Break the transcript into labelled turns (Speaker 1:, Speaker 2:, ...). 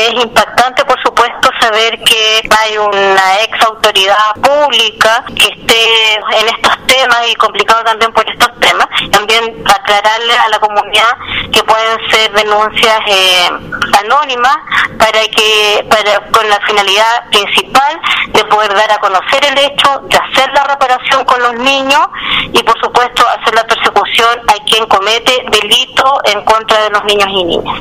Speaker 1: Es impactante, por supuesto, saber que hay una ex autoridad pública que esté en estos temas y complicado también por estos temas. También aclararle a la comunidad que pueden ser denuncias eh, anónimas para que para con la finalidad principal de poder dar a conocer el hecho, de hacer la reparación con los niños y por supuesto hacer la persecución a quien comete delito en contra de los niños y niñas.